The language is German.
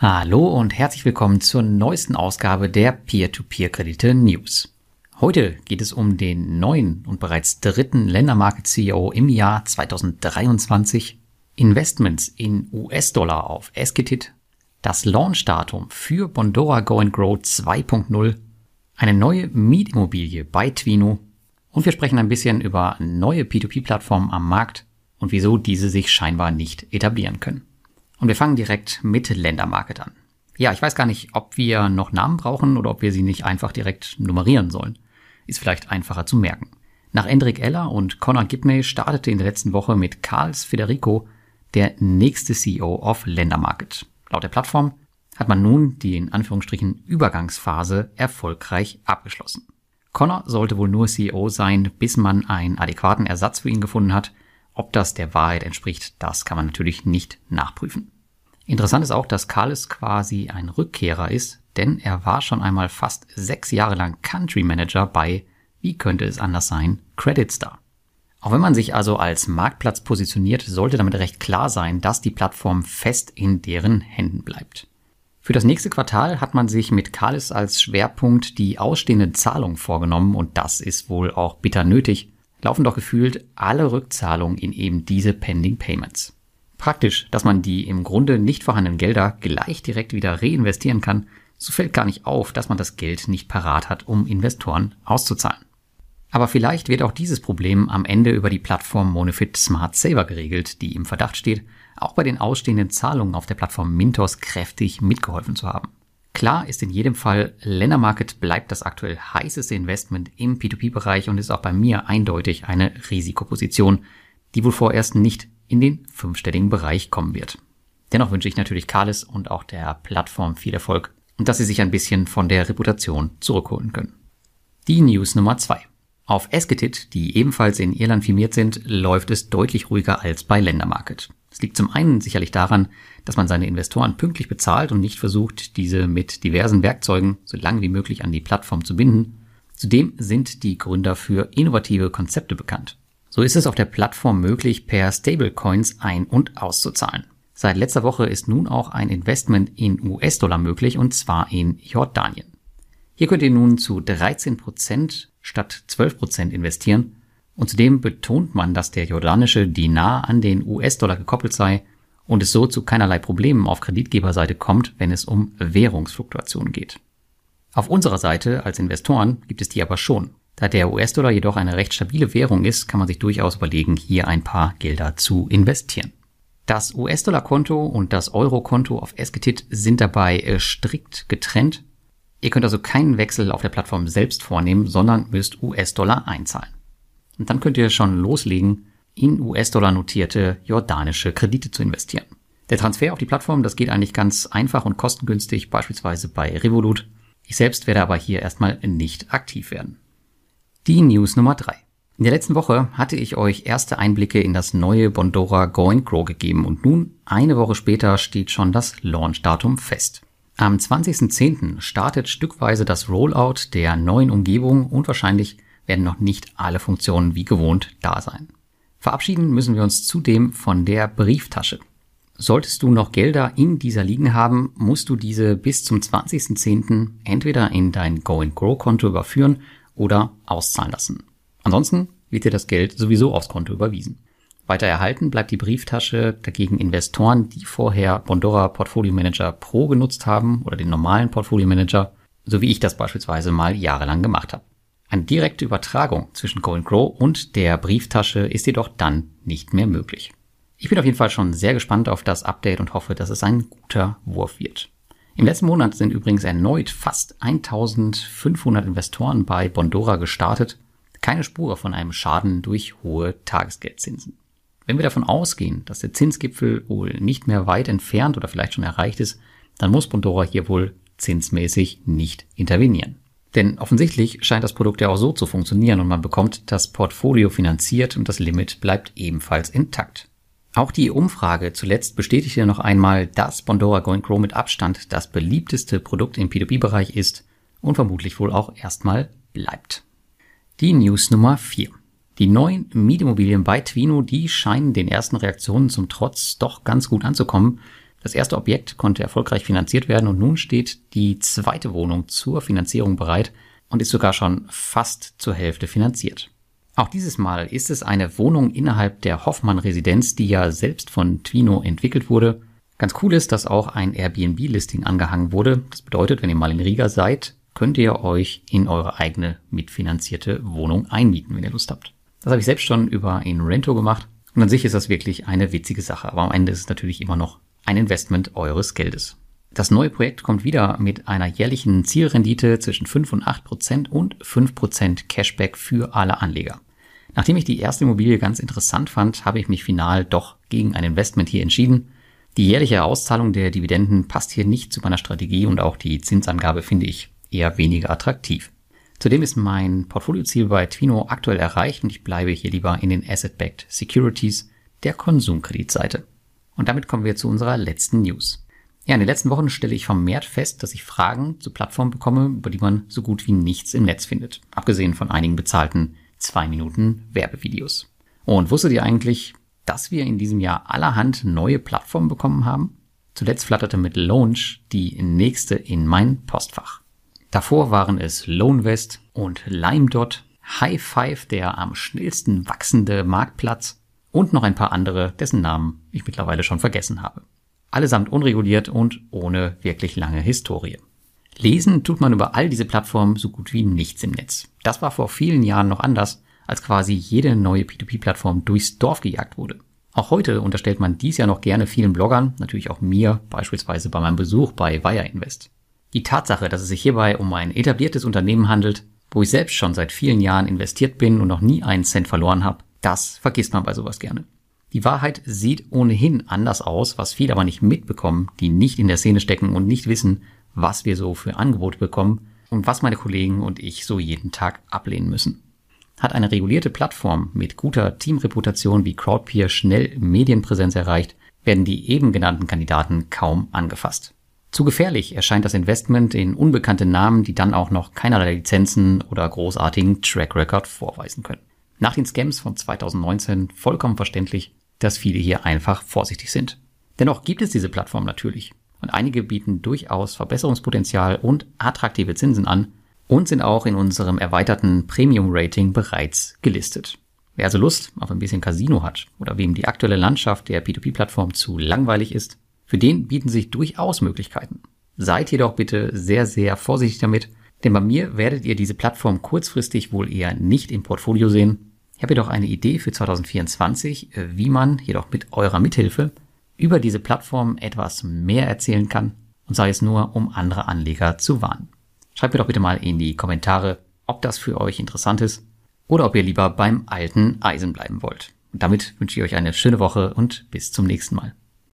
Hallo und herzlich willkommen zur neuesten Ausgabe der Peer-to-Peer-Kredite News. Heute geht es um den neuen und bereits dritten Ländermarket-CEO im Jahr 2023, Investments in US-Dollar auf Esketit, das Launchdatum für Bondora Go and Grow 2.0, eine neue Mietimmobilie bei Twino und wir sprechen ein bisschen über neue P2P-Plattformen am Markt und wieso diese sich scheinbar nicht etablieren können. Und wir fangen direkt mit Ländermarket an. Ja, ich weiß gar nicht, ob wir noch Namen brauchen oder ob wir sie nicht einfach direkt nummerieren sollen. Ist vielleicht einfacher zu merken. Nach Endrik Eller und Conor Gibney startete in der letzten Woche mit Karls Federico der nächste CEO of Ländermarket. Laut der Plattform hat man nun die in Anführungsstrichen Übergangsphase erfolgreich abgeschlossen. Connor sollte wohl nur CEO sein, bis man einen adäquaten Ersatz für ihn gefunden hat ob das der Wahrheit entspricht, das kann man natürlich nicht nachprüfen. Interessant ist auch, dass Carles quasi ein Rückkehrer ist, denn er war schon einmal fast sechs Jahre lang Country Manager bei, wie könnte es anders sein, Credit Star. Auch wenn man sich also als Marktplatz positioniert, sollte damit recht klar sein, dass die Plattform fest in deren Händen bleibt. Für das nächste Quartal hat man sich mit Carles als Schwerpunkt die ausstehenden Zahlungen vorgenommen und das ist wohl auch bitter nötig, laufen doch gefühlt alle Rückzahlungen in eben diese Pending Payments. Praktisch, dass man die im Grunde nicht vorhandenen Gelder gleich direkt wieder reinvestieren kann, so fällt gar nicht auf, dass man das Geld nicht parat hat, um Investoren auszuzahlen. Aber vielleicht wird auch dieses Problem am Ende über die Plattform Monofit Smart Saver geregelt, die im Verdacht steht, auch bei den ausstehenden Zahlungen auf der Plattform Mintos kräftig mitgeholfen zu haben. Klar ist in jedem Fall, Ländermarket bleibt das aktuell heißeste Investment im P2P-Bereich und ist auch bei mir eindeutig eine Risikoposition, die wohl vorerst nicht in den fünfstelligen Bereich kommen wird. Dennoch wünsche ich natürlich Kalis und auch der Plattform viel Erfolg und dass sie sich ein bisschen von der Reputation zurückholen können. Die News Nummer zwei: Auf Esketit, die ebenfalls in Irland firmiert sind, läuft es deutlich ruhiger als bei Ländermarket. Es liegt zum einen sicherlich daran, dass man seine Investoren pünktlich bezahlt und nicht versucht, diese mit diversen Werkzeugen so lange wie möglich an die Plattform zu binden. Zudem sind die Gründer für innovative Konzepte bekannt. So ist es auf der Plattform möglich, per Stablecoins ein- und auszuzahlen. Seit letzter Woche ist nun auch ein Investment in US-Dollar möglich und zwar in Jordanien. Hier könnt ihr nun zu 13% statt 12% investieren und zudem betont man, dass der jordanische Dinar an den US-Dollar gekoppelt sei und es so zu keinerlei Problemen auf Kreditgeberseite kommt, wenn es um Währungsfluktuationen geht. Auf unserer Seite als Investoren gibt es die aber schon. Da der US-Dollar jedoch eine recht stabile Währung ist, kann man sich durchaus überlegen, hier ein paar Gelder zu investieren. Das US-Dollar-Konto und das Euro-Konto auf Esketit sind dabei äh, strikt getrennt. Ihr könnt also keinen Wechsel auf der Plattform selbst vornehmen, sondern müsst US-Dollar einzahlen. Und dann könnt ihr schon loslegen, in US-Dollar notierte jordanische Kredite zu investieren. Der Transfer auf die Plattform, das geht eigentlich ganz einfach und kostengünstig, beispielsweise bei Revolut. Ich selbst werde aber hier erstmal nicht aktiv werden. Die News Nummer drei. In der letzten Woche hatte ich euch erste Einblicke in das neue Bondora Go and Grow gegeben und nun, eine Woche später, steht schon das Launchdatum fest. Am 20.10. startet stückweise das Rollout der neuen Umgebung und wahrscheinlich werden noch nicht alle Funktionen wie gewohnt da sein. Verabschieden müssen wir uns zudem von der Brieftasche. Solltest du noch Gelder in dieser liegen haben, musst du diese bis zum 20.10. entweder in dein Go and Grow Konto überführen oder auszahlen lassen. Ansonsten wird dir das Geld sowieso aufs Konto überwiesen. Weiter erhalten bleibt die Brieftasche dagegen Investoren, die vorher Bondora Portfolio Manager Pro genutzt haben oder den normalen Portfolio Manager, so wie ich das beispielsweise mal jahrelang gemacht habe. Eine direkte Übertragung zwischen Go Grow und der Brieftasche ist jedoch dann nicht mehr möglich. Ich bin auf jeden Fall schon sehr gespannt auf das Update und hoffe, dass es ein guter Wurf wird. Im letzten Monat sind übrigens erneut fast 1500 Investoren bei Bondora gestartet. Keine Spur von einem Schaden durch hohe Tagesgeldzinsen. Wenn wir davon ausgehen, dass der Zinsgipfel wohl nicht mehr weit entfernt oder vielleicht schon erreicht ist, dann muss Bondora hier wohl zinsmäßig nicht intervenieren. Denn offensichtlich scheint das Produkt ja auch so zu funktionieren und man bekommt das Portfolio finanziert und das Limit bleibt ebenfalls intakt. Auch die Umfrage zuletzt bestätigte noch einmal, dass Bondora Going Grow mit Abstand das beliebteste Produkt im P2P-Bereich ist und vermutlich wohl auch erstmal bleibt. Die News Nummer 4. Die neuen Mietimmobilien bei Twino, die scheinen den ersten Reaktionen zum Trotz doch ganz gut anzukommen. Das erste Objekt konnte erfolgreich finanziert werden und nun steht die zweite Wohnung zur Finanzierung bereit und ist sogar schon fast zur Hälfte finanziert. Auch dieses Mal ist es eine Wohnung innerhalb der Hoffmann-Residenz, die ja selbst von Twino entwickelt wurde. Ganz cool ist, dass auch ein Airbnb-Listing angehangen wurde. Das bedeutet, wenn ihr mal in Riga seid, könnt ihr euch in eure eigene mitfinanzierte Wohnung einmieten, wenn ihr Lust habt. Das habe ich selbst schon über Rento gemacht. Und an sich ist das wirklich eine witzige Sache. Aber am Ende ist es natürlich immer noch ein Investment eures Geldes. Das neue Projekt kommt wieder mit einer jährlichen Zielrendite zwischen 5 und 8 Prozent und 5 Prozent Cashback für alle Anleger. Nachdem ich die erste Immobilie ganz interessant fand, habe ich mich final doch gegen ein Investment hier entschieden. Die jährliche Auszahlung der Dividenden passt hier nicht zu meiner Strategie und auch die Zinsangabe finde ich eher weniger attraktiv. Zudem ist mein Portfolioziel bei Twino aktuell erreicht und ich bleibe hier lieber in den Asset-Backed Securities der Konsumkreditseite. Und damit kommen wir zu unserer letzten News. Ja, in den letzten Wochen stelle ich vermehrt fest, dass ich Fragen zu Plattformen bekomme, über die man so gut wie nichts im Netz findet. Abgesehen von einigen bezahlten zwei Minuten Werbevideos. Und wusstet ihr eigentlich, dass wir in diesem Jahr allerhand neue Plattformen bekommen haben? Zuletzt flatterte mit Launch die nächste in mein Postfach. Davor waren es Loanvest und LimeDot, High Five, der am schnellsten wachsende Marktplatz und noch ein paar andere, dessen Namen ich mittlerweile schon vergessen habe. Allesamt unreguliert und ohne wirklich lange Historie. Lesen tut man über all diese Plattformen so gut wie nichts im Netz. Das war vor vielen Jahren noch anders, als quasi jede neue P2P-Plattform durchs Dorf gejagt wurde. Auch heute unterstellt man dies ja noch gerne vielen Bloggern, natürlich auch mir, beispielsweise bei meinem Besuch bei Wire Invest. Die Tatsache, dass es sich hierbei um ein etabliertes Unternehmen handelt, wo ich selbst schon seit vielen Jahren investiert bin und noch nie einen Cent verloren habe, das vergisst man bei sowas gerne. Die Wahrheit sieht ohnehin anders aus, was viele aber nicht mitbekommen, die nicht in der Szene stecken und nicht wissen, was wir so für Angebote bekommen und was meine Kollegen und ich so jeden Tag ablehnen müssen. Hat eine regulierte Plattform mit guter Teamreputation wie Crowdpeer schnell Medienpräsenz erreicht, werden die eben genannten Kandidaten kaum angefasst. Zu gefährlich erscheint das Investment in unbekannte Namen, die dann auch noch keinerlei Lizenzen oder großartigen Track Record vorweisen können. Nach den Scams von 2019 vollkommen verständlich, dass viele hier einfach vorsichtig sind. Dennoch gibt es diese Plattform natürlich und einige bieten durchaus Verbesserungspotenzial und attraktive Zinsen an und sind auch in unserem erweiterten Premium-Rating bereits gelistet. Wer also Lust auf ein bisschen Casino hat oder wem die aktuelle Landschaft der P2P-Plattform zu langweilig ist, für den bieten sich durchaus Möglichkeiten. Seid jedoch bitte sehr, sehr vorsichtig damit, denn bei mir werdet ihr diese Plattform kurzfristig wohl eher nicht im Portfolio sehen. Ich habe jedoch eine Idee für 2024, wie man jedoch mit eurer Mithilfe über diese Plattform etwas mehr erzählen kann und sei es nur, um andere Anleger zu warnen. Schreibt mir doch bitte mal in die Kommentare, ob das für euch interessant ist oder ob ihr lieber beim alten Eisen bleiben wollt. Und damit wünsche ich euch eine schöne Woche und bis zum nächsten Mal.